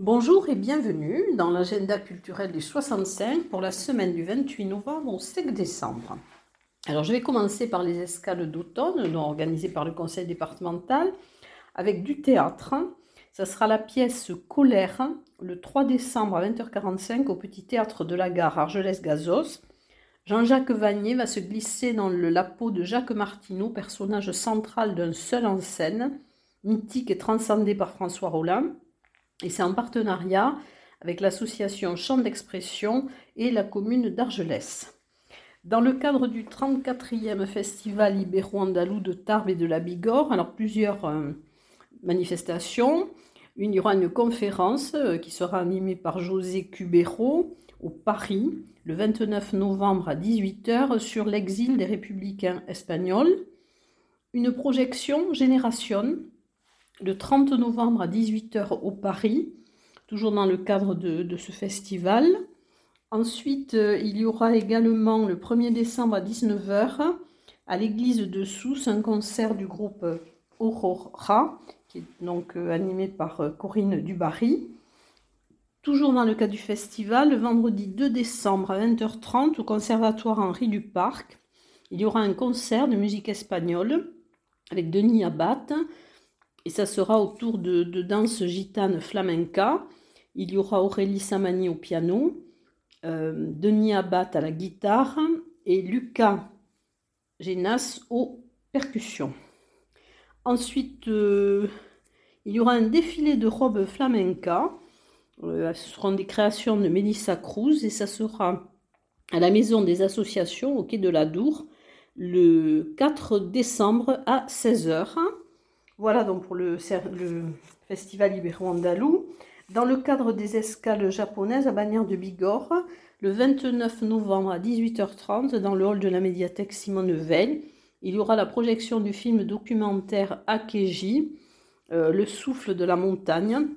Bonjour et bienvenue dans l'agenda culturel des 65 pour la semaine du 28 novembre au 5 décembre. Alors je vais commencer par les escales d'automne organisées par le conseil départemental avec du théâtre. Ça sera la pièce Colère le 3 décembre à 20h45 au petit théâtre de la gare Argelès-Gazos. Jean-Jacques Vanier va se glisser dans le lapeau de Jacques Martineau, personnage central d'un seul en scène, mythique et transcendé par François Rollin. Et c'est en partenariat avec l'association Champ d'expression et la commune d'Argelès. Dans le cadre du 34e Festival Ibéro-Andalou de Tarbes et de la Bigorre, alors plusieurs euh, manifestations. il y aura une conférence euh, qui sera animée par José Cubero au Paris le 29 novembre à 18h sur l'exil des républicains espagnols. Une projection Génération le 30 novembre à 18h au Paris, toujours dans le cadre de, ce festival. Ensuite, euh, il y aura également le 1er décembre à 19h à l'église de Sousse un concert du groupe Aurora, qui est donc euh, animé par euh, Corinne Dubarry. Toujours dans le cadre du festival, le vendredi 2 décembre à 20h30 au Conservatoire Henri du Parc, il y aura un concert de musique espagnole avec Denis Abad, et ça sera autour de, danse gitane flamenca. Il y aura Aurélie Samani au piano, euh, Denis Abad à la guitare et Lucas Genas aux percussions. Ensuite, euh, il y aura un défilé de robes flamenca. Euh, ce seront des créations de Melissa Cruz et ça sera à la maison des associations au quai de la Dour le 4 décembre à 16h. Voilà donc pour le, Festival Ibéro-Andalou. Dans le cadre des escales japonaises à Bagnères de Bigorre, le 29 novembre à 18h30, dans le hall de la médiathèque Simone Veil, il y aura la projection du film documentaire Akeji, euh, Le souffle de la montagne.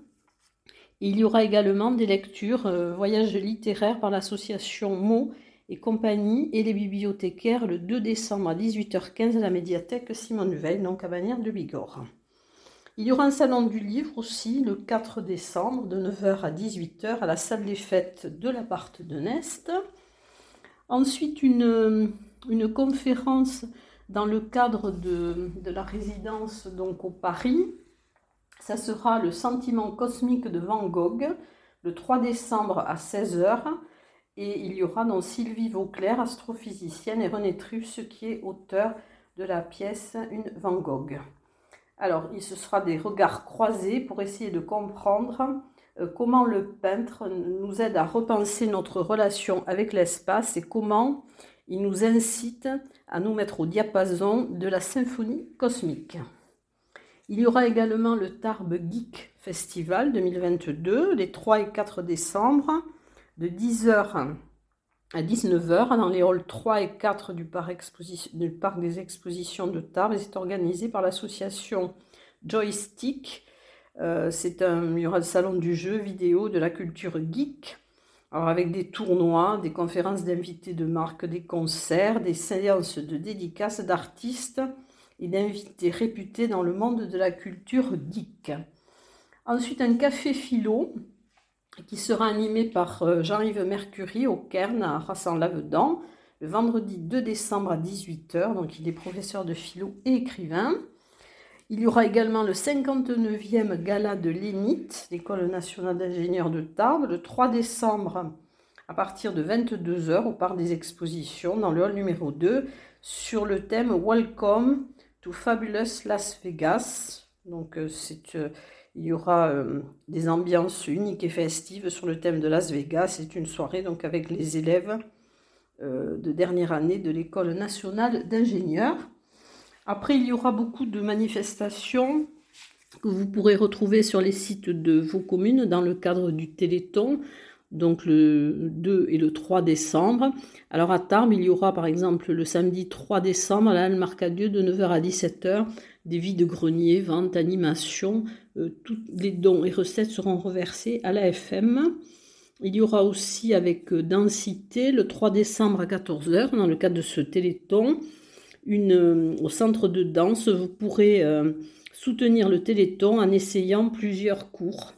Il y aura également des lectures, euh, voyages littéraires par l'association Mots et compagnie et les bibliothécaires le 2 décembre à 18h15 à la médiathèque Simone Veil, donc à Bagnères de Bigorre. Il y aura un salon du livre aussi le 4 décembre de 9h à 18h à la salle des fêtes de l'appart de Nest. Ensuite, une, une conférence dans le cadre de, la résidence donc au Paris. Ça sera le sentiment cosmique de Van Gogh le 3 décembre à 16h et il y aura donc Sylvie Vauclair, astrophysicienne, et René Truss, qui est auteur de la pièce Une Van Gogh. Alors, il se sera des regards croisés pour essayer de comprendre euh, comment le peintre nous aide à repenser notre relation avec l'espace et comment il nous incite à nous mettre au diapason de la symphonie cosmique. Il y aura également le Tarbes Geek Festival 2022 les 3 et 4 décembre de 10h à 19h dans les halls 3 et 4 du parc, des expositions de Tarbes. C'est organisé par l'association Joystick. Euh, c'est un, il y aura le salon du jeu vidéo, de la culture geek, alors avec des tournois, des conférences d'invités de marque, des concerts, des séances de dédicaces d'artistes et d'invités réputés dans le monde de la culture geek. Ensuite, un café philo qui sera animé par euh, Jean-Yves Mercury au Cairn à Rassan-Lavedan le vendredi 2 décembre à 18h. Donc il est professeur de philo et écrivain. Il y aura également le 59e gala de l'ENIT, l'École nationale d'ingénieurs de Tarbes, le 3 décembre à partir de 22h au parc des expositions dans le hall numéro 2 sur le thème Welcome to Fabulous Las Vegas. Donc euh, c'est euh, il y aura euh, des ambiances uniques et festives sur le thème de Las Vegas. C'est une soirée donc avec les élèves de dernière année de l'École nationale d'ingénieurs. Après, il y aura beaucoup de manifestations que vous pourrez retrouver sur les sites de vos communes dans le cadre du Téléthon, donc le 2 et le 3 décembre. Alors à Tarbes, il y aura par exemple le samedi 3 décembre à la Marcadieu de 9h à 17h des vides greniers, ventes, animations. tous les dons et recettes seront reversés à l'AFM. Il y aura aussi avec densité le 3 décembre à 14h, dans le cadre de ce téléthon, une, au centre de danse, vous pourrez soutenir le Téléthon en essayant plusieurs cours.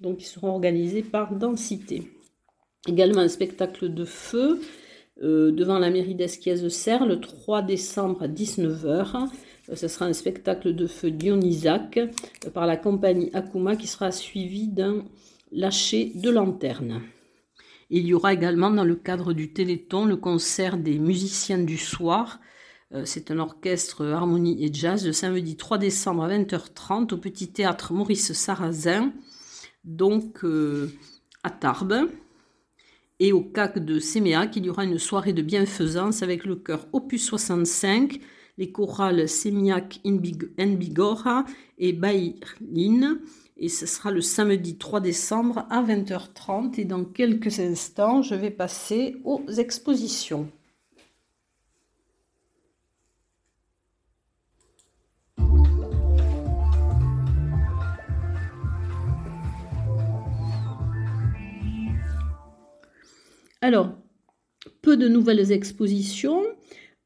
Donc, ils seront organisés par densité. Également un spectacle de feu euh, devant la mairie d'Esquiez-Serre le 3 décembre à 19h. Euh, ce sera un spectacle de feu Dionysac euh, par la compagnie Akuma qui sera suivi d'un lâcher de lanterne. Il y aura également dans le cadre du Téléthon le concert des musiciens du soir euh, c'est un orchestre harmonie et jazz le samedi 3 décembre à 20h30 au petit théâtre Maurice Sarrazin, donc euh, à Tarbes. Et au CAC de Séméac, il y aura une soirée de bienfaisance avec le chœur Opus 65, les chorales Sémiac Bigora et Baïrline. Et ce sera le samedi 3 décembre à 20h30. Et dans quelques instants, je vais passer aux expositions. Alors, peu de nouvelles expositions.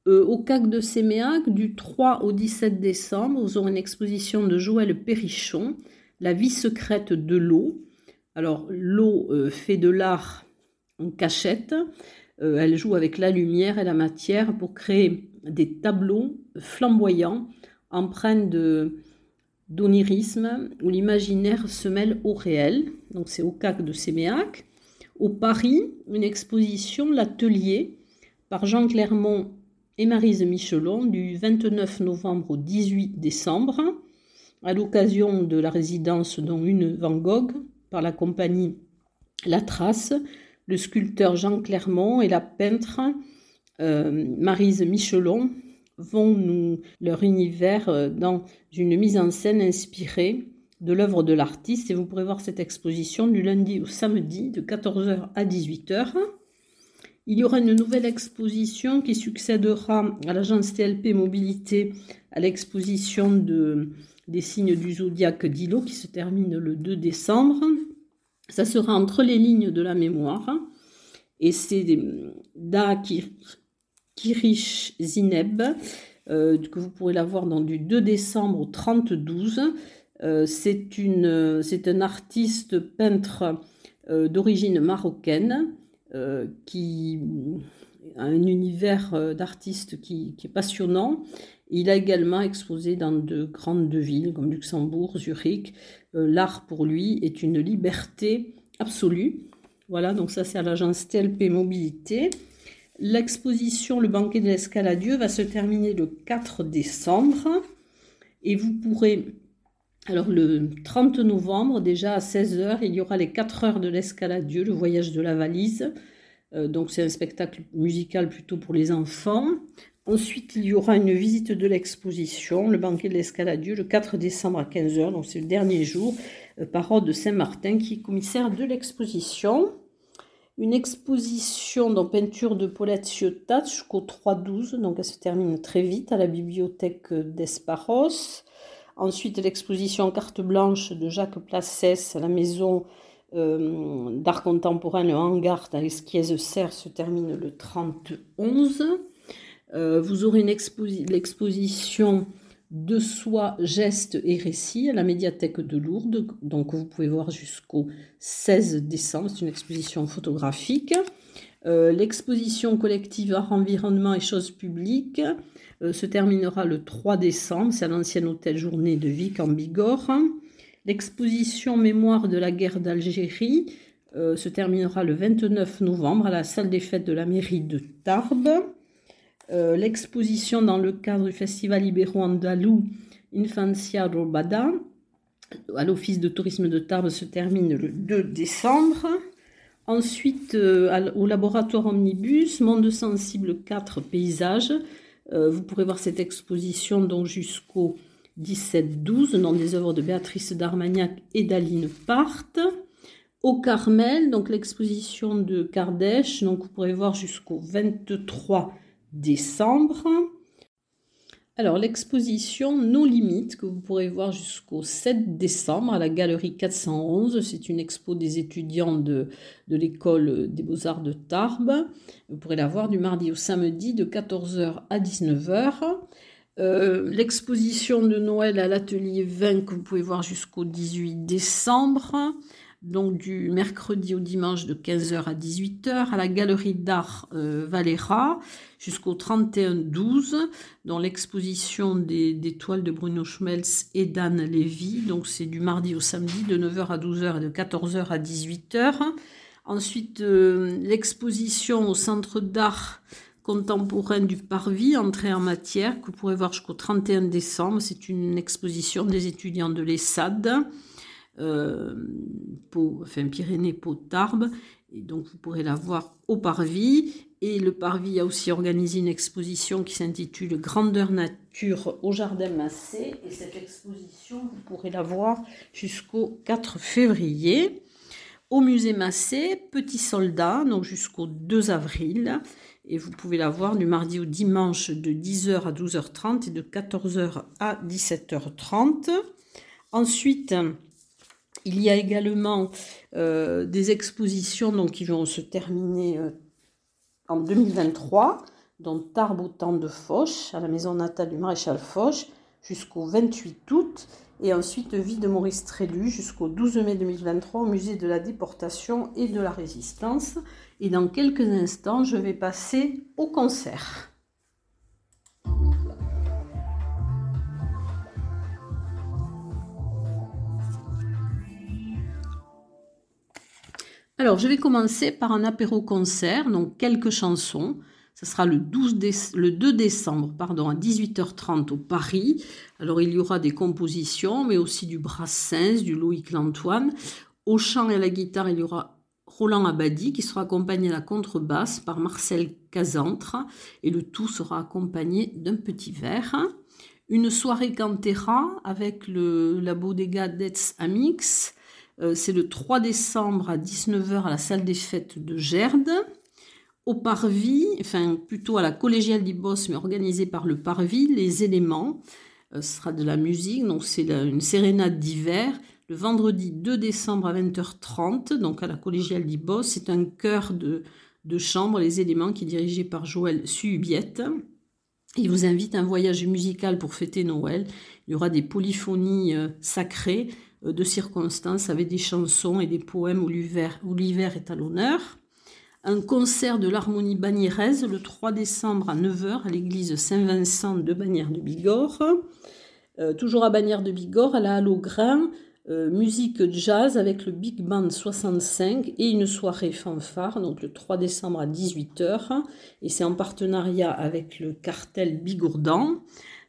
Euh, au CAC de Séméac, du 3 au 17 décembre, vous aurez une exposition de Joël Perrichon, La vie secrète de l'eau. Alors, l'eau euh, fait de l'art en cachette. Euh, elle joue avec la lumière et la matière pour créer des tableaux flamboyants, empreints d'onirisme, où l'imaginaire se mêle au réel. Donc, c'est au CAC de Séméac. Au Paris, une exposition L'Atelier par Jean Clermont et Marise Michelon du 29 novembre au 18 décembre, à l'occasion de la résidence dont une Van Gogh par la compagnie La Trace, le sculpteur Jean Clermont et la peintre euh, Marise Michelon vont nous leur univers euh, dans une mise en scène inspirée de l'œuvre de l'artiste et vous pourrez voir cette exposition du lundi au samedi de 14h à 18h. Il y aura une nouvelle exposition qui succédera à l'agence TLP Mobilité à l'exposition de, des signes du zodiaque d'Ilo qui se termine le 2 décembre. Ça sera entre les lignes de la mémoire et c'est Da Kirish Zineb euh, que vous pourrez la voir dans du 2 décembre au 30 12 euh, c'est un artiste peintre euh, d'origine marocaine euh, qui a un univers d'artiste qui, est passionnant. Il a également exposé dans de grandes villes comme Luxembourg, Zurich. L'art pour lui est une liberté absolue. Voilà, donc ça c'est à l'agence TLP Mobilité. L'exposition Le banquet de l'escaladieu va se terminer le 4 décembre et vous pourrez alors le 30 novembre, déjà à 16h, il y aura les 4 heures de l'escaladieu, le voyage de la valise. Euh, donc c'est un spectacle musical plutôt pour les enfants. Ensuite, il y aura une visite de l'exposition, le banquet de l'escaladieu, le 4 décembre à 15h, donc c'est le dernier jour, euh, de Saint-Martin, qui est commissaire de l'exposition. Une exposition dans peinture de Paulette Ciotat jusqu'au 3-12, donc elle se termine très vite à la bibliothèque d'Esparos. Ensuite, l'exposition Carte blanche de Jacques Placès à la maison euh, d'art contemporain, le hangar dans Esquiez-Serre, se termine le 30-11. Euh, vous aurez l'exposition de soi, gestes et récits à la médiathèque de Lourdes, donc vous pouvez voir jusqu'au 16 décembre, c'est une exposition photographique. Euh, l'exposition collective Art, Environnement et Choses publiques se terminera le 3 décembre, c'est à l'ancien hôtel Journée de Vic en Bigorre. L'exposition Mémoire de la guerre d'Algérie euh, se terminera le 29 novembre à la salle des fêtes de la mairie de Tarbes. L'exposition dans le cadre du festival ibéro-andalou Infancia Robada à l'office de tourisme de Tarbes se termine le 2 décembre. Ensuite, euh, au laboratoire Omnibus, Monde sensible 4 paysages. Euh, vous pourrez voir cette exposition donc jusqu'au 17-12 dans des œuvres de Béatrice d'Armagnac et d'Aline Part. Au Carmel, donc l'exposition de Kardèche, donc vous pourrez voir jusqu'au 23 décembre. Alors, l'exposition Nos Limites, que vous pourrez voir jusqu'au 7 décembre à la galerie 411, c'est une expo des étudiants de, de l'école des beaux-arts de Tarbes. Vous pourrez la voir du mardi au samedi de 14h à 19h. Euh, l'exposition de Noël à l'atelier 20 que vous pouvez voir jusqu'au 18 décembre donc du mercredi au dimanche de 15h à 18h à la galerie d'art euh, Valera jusqu'au 31-12 dans l'exposition des, toiles de Bruno Schmelz et d'Anne Lévy. Donc c'est du mardi au samedi de 9h à 12h et de 14h à 18h. Ensuite, euh, l'exposition au centre d'art contemporain du Parvis, entrée en matière, que vous pourrez voir jusqu'au 31 décembre. C'est une exposition des étudiants de l'ESSAD euh, enfin Pyrénées-Pau-Tarbes. Et donc vous pourrez la voir au Parvis. Et le Parvis a aussi organisé une exposition qui s'intitule Grandeur nature au Jardin Massé. Et cette exposition, vous pourrez la voir jusqu'au 4 février. Au musée Massé, Petit Soldat, donc jusqu'au 2 avril. Et vous pouvez la voir du mardi au dimanche de 10h à 12h30 et de 14h à 17h30. Ensuite, il y a également euh, des expositions donc, qui vont se terminer euh, en 2023, dont Tarbes au de Foch, à la maison natale du maréchal Foch, jusqu'au 28 août, et ensuite Vie de Maurice Trélu jusqu'au 12 mai 2023 au musée de la déportation et de la résistance. Et dans quelques instants, je vais passer au concert. Alors, je vais commencer par un apéro-concert, donc quelques chansons. Ce sera le, 12 le 2 décembre pardon, à 18h30 au Paris. Alors, il y aura des compositions, mais aussi du Brassens, du Loïc Lantoine. Au chant et à la guitare, il y aura Roland Abadi qui sera accompagné à la contrebasse par Marcel Casantre. Et le tout sera accompagné d'un petit verre. Une soirée cantera avec le, la Bodega Detz Amix c'est le 3 décembre à 19h à la salle des fêtes de Gerde. Au Parvis, enfin plutôt à la collégiale d'Ibos, mais organisée par le Parvis, les éléments. Euh, ce sera de la musique, donc c'est une sérénade d'hiver. Le vendredi 2 décembre à 20h30, donc à la collégiale d'Ibos, c'est un chœur de, de chambre, les éléments, qui est dirigé par Joël Subiette. Il vous invite à un voyage musical pour fêter Noël. Il y aura des polyphonies euh, sacrées euh, de circonstances avec des chansons et des poèmes où l'hiver est à l'honneur. Un concert de l'harmonie bagnérèse le 3 décembre à 9h à l'église Saint-Vincent de Bagnères de Bigorre. Euh, toujours à Bagnères de Bigorre, à la Halle au Grain, euh, musique jazz avec le Big Band 65 et une soirée fanfare, donc le 3 décembre à 18h. Et c'est en partenariat avec le cartel Bigourdan.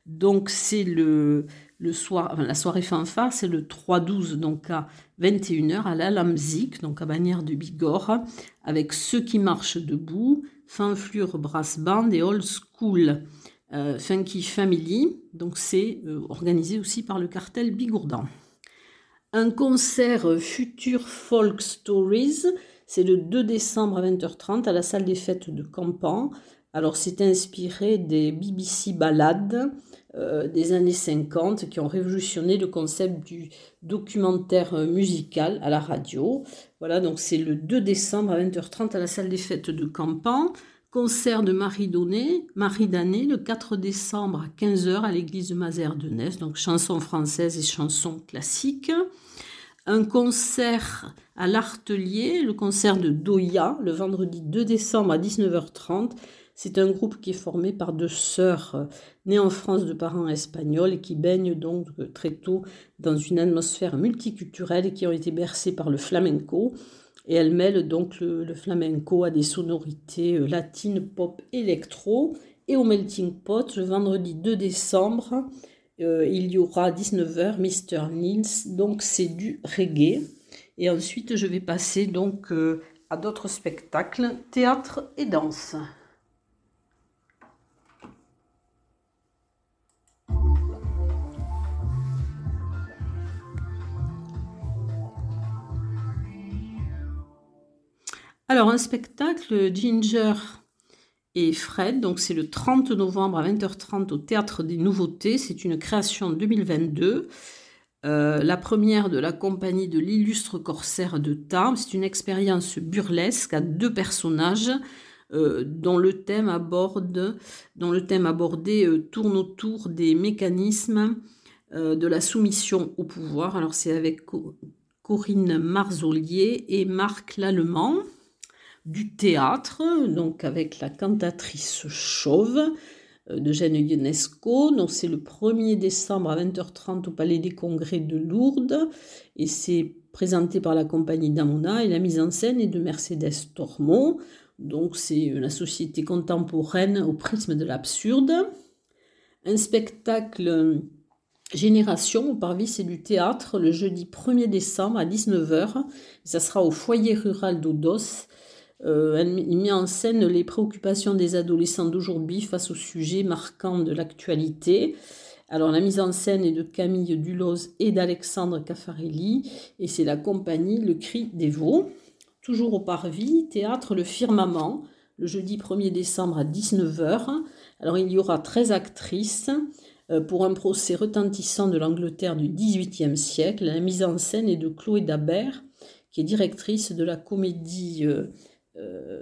Donc c'est le, la soirée fanfare, c'est le 3-12, donc à 21h à la Lamzik, donc à Bagnères de Bigorre, avec Ceux qui marchent debout, Fanflure Brass Band et Old School euh, Funky Family. Donc c'est euh, organisé aussi par le cartel Bigourdan. Un concert Future Folk Stories, c'est le 2 décembre à 20h30 à la salle des fêtes de Campan. Alors c'est inspiré des BBC Ballades euh, des années 50 qui ont révolutionné le concept du documentaire musical à la radio. Voilà, donc c'est le 2 décembre à 20h30 à la salle des fêtes de Campan. Concert de Marie Donné, Marie Danet, le 4 décembre à 15h à l'église de Mazères de Ness, donc chansons françaises et chansons classiques. Un concert à l'Artelier, le concert de Doya, le vendredi 2 décembre à 19h30 c'est un groupe qui est formé par deux sœurs euh, nées en France de parents espagnols et qui baignent donc euh, très tôt dans une atmosphère multiculturelle et qui ont été bercées par le flamenco. Et elles mêlent donc le, flamenco à des sonorités euh, latines, pop, électro. Et au Melting Pot, le vendredi 2 décembre, il y aura à 19h Mr. Nils, donc c'est du reggae. Et ensuite, je vais passer donc à d'autres spectacles, théâtre et danse. Alors, un spectacle, Ginger et Fred. Donc c'est le 30 novembre à 20h30 au Théâtre des Nouveautés. C'est une création 2022. Euh, la première de la compagnie de l'illustre corsaire de Tarbes. C'est une expérience burlesque à deux personnages euh, dont, le thème aborde, dont abordé euh, tourne autour des mécanismes de la soumission au pouvoir. Alors c'est avec Corinne Marzolier et Marc Lallemand du théâtre, donc avec la cantatrice chauve euh, de Jeanne Ionesco. Donc c'est le 1er décembre à 20h30 au Palais des Congrès de Lourdes et c'est présenté par la compagnie d'Amona et la mise en scène est de Mercedes Tormont. Donc c'est la société contemporaine au prisme de l'absurde. Un spectacle Génération au Parvis et du théâtre le jeudi 1er décembre à 19h. Ça sera au foyer rural d'Odos euh, il met en scène les préoccupations des adolescents d'aujourd'hui face aux sujets marquants de l'actualité. Alors la mise en scène est de Camille Duloz et d'Alexandre Caffarelli et c'est la compagnie Le Cri des Veaux. Toujours au Parvis, théâtre Le Firmament, le jeudi 1er décembre à 19h. Alors il y aura 13 actrices euh, pour un procès retentissant de l'Angleterre du XVIIIe siècle. La mise en scène est de Chloé Dabert, qui est directrice de la comédie euh,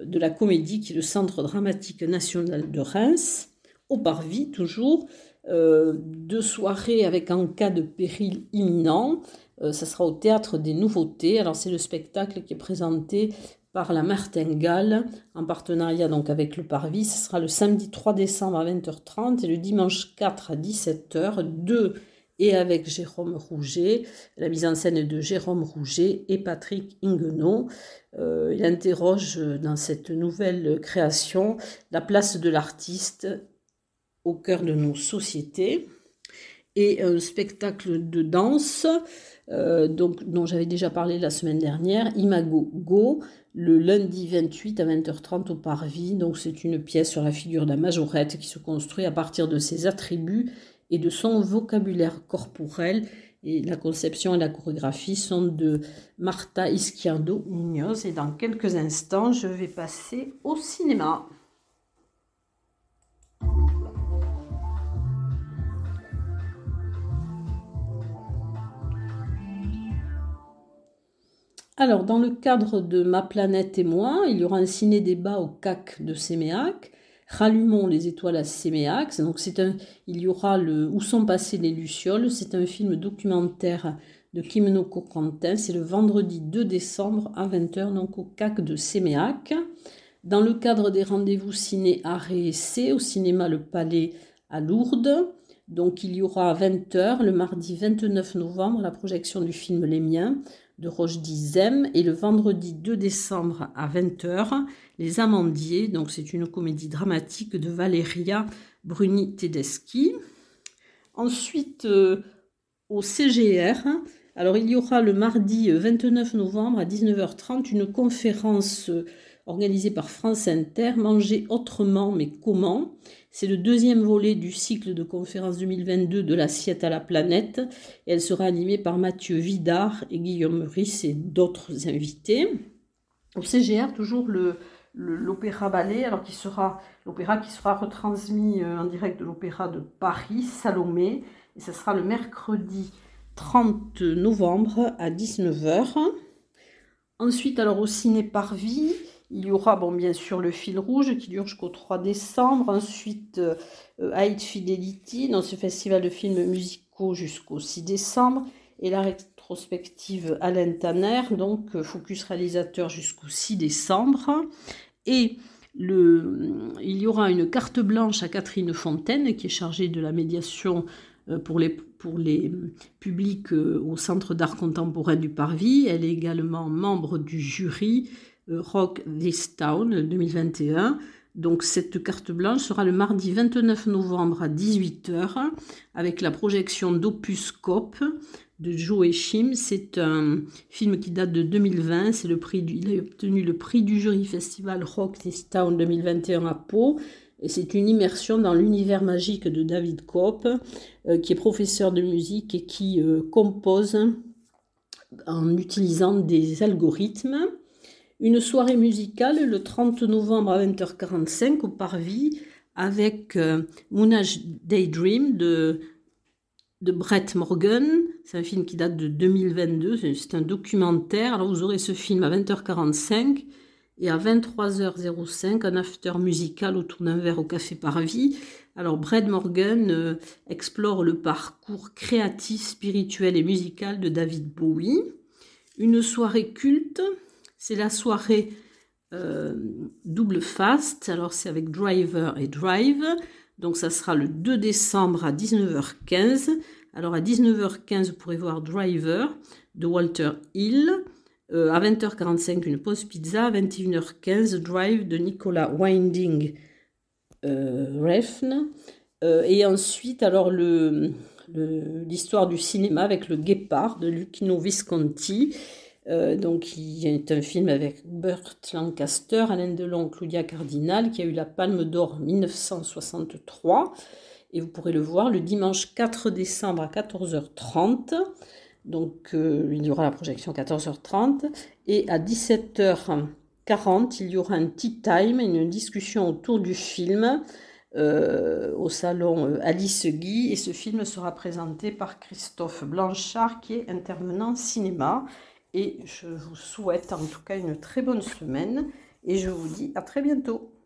de la comédie qui est le Centre dramatique national de Reims, au Parvis toujours, euh, deux soirées avec un cas de péril imminent. Euh, ça sera au Théâtre des Nouveautés. Alors c'est le spectacle qui est présenté par la Martingale en partenariat donc avec le Parvis. Ce sera le samedi 3 décembre à 20h30 et le dimanche 4 à 17h. Deux et avec Jérôme Rouget, la mise en scène de Jérôme Rouget et Patrick Inguenot. Euh, il interroge dans cette nouvelle création la place de l'artiste au cœur de nos sociétés et un spectacle de danse euh, dont j'avais déjà parlé la semaine dernière, Imago Go, le lundi 28 à 20h30 au Parvis. Donc c'est une pièce sur la figure d'un majorette qui se construit à partir de ses attributs et de son vocabulaire corporel. Et la conception et la chorégraphie sont de Marta Izquierdo Munoz. Et dans quelques instants, je vais passer au cinéma. Alors, dans le cadre de Ma planète et moi, il y aura un ciné-débat au CAC de Séméac Rallumons les étoiles à Séméax. Donc c'est un, il y aura le Où sont passées les lucioles? C'est un film documentaire de Kimnoko Quentin. C'est le vendredi 2 décembre à 20h, donc au CAC de Séméac. Dans le cadre des rendez-vous ciné art et au cinéma Le Palais à Lourdes. Donc il y aura à 20h le mardi 29 novembre la projection du film Les Miens de Rochdy Zem et le vendredi 2 décembre à 20h Les Amandiers. Donc c'est une comédie dramatique de Valeria Bruni Tedeschi. Ensuite euh, au CGR, alors il y aura le mardi 29 novembre à 19h30 une conférence organisée par France Inter, Manger autrement mais comment? C'est le deuxième volet du cycle de conférences 2022 de l'assiette à la planète. Elle sera animée par Mathieu Vidard et Guillaume Meurice et d'autres invités. Au CGR, toujours l'opéra ballet, alors qui sera l'opéra qui sera retransmis euh, en direct de l'opéra de Paris, Salomé, et ce sera le mercredi 30 novembre à 19h. Ensuite, alors au ciné Parvis, il y aura bon, bien sûr le fil rouge qui dure jusqu'au 3 décembre. Ensuite, euh, High Fidelity dans ce festival de films musicaux jusqu'au 6 décembre. Et la rétrospective Alain Tanner, donc euh, focus réalisateur jusqu'au 6 décembre. Et le, il y aura une carte blanche à Catherine Fontaine qui est chargée de la médiation euh, pour les, pour les publics au Centre d'art contemporain du Parvis. Elle est également membre du jury Rock This Town 2021. Donc cette carte blanche sera le mardi 29 novembre à 18h avec la projection d'Opus Cop de Joe Shim. C'est un film qui date de 2020. C'est le prix il a obtenu le prix du jury festival Rock This Town 2021 à Pau. Et c'est une immersion dans l'univers magique de David Cope, euh, qui est professeur de musique et qui euh, compose en utilisant des algorithmes. Une soirée musicale le 30 novembre à 20h45 au Parvis avec euh, Moonage Daydream de, de Brett Morgan. C'est un film qui date de 2022, c'est un documentaire. Alors vous aurez ce film à 20h45 et à 23h05 un after musical autour d'un verre au Café Parvis. Alors Brett Morgan euh, explore le parcours créatif, spirituel et musical de David Bowie. Une soirée culte, c'est la soirée euh, double fast. Alors c'est avec Driver et Drive. Donc ça sera le 2 décembre à 19h15. Alors à 19h15, vous pourrez voir Driver de Walter Hill. Euh, à 20h45, une pause pizza. À 21h15, Drive de Nicolas Winding euh, Refn. et ensuite, alors l'histoire du cinéma avec le Guépard de Lucchino Visconti. Euh, donc, il est un film avec Burt Lancaster, Alain Delon, Claudia Cardinal, qui a eu la Palme d'Or 1963. Et vous pourrez le voir le dimanche 4 décembre à 14h30. Donc, euh, il y aura la projection 14h30. Et à 17h40, il y aura un tea time, une discussion autour du film. Euh, au salon Alice Guy et ce film sera présenté par Christophe Blanchard qui est intervenant cinéma et je vous souhaite en tout cas une très bonne semaine et je vous dis à très bientôt.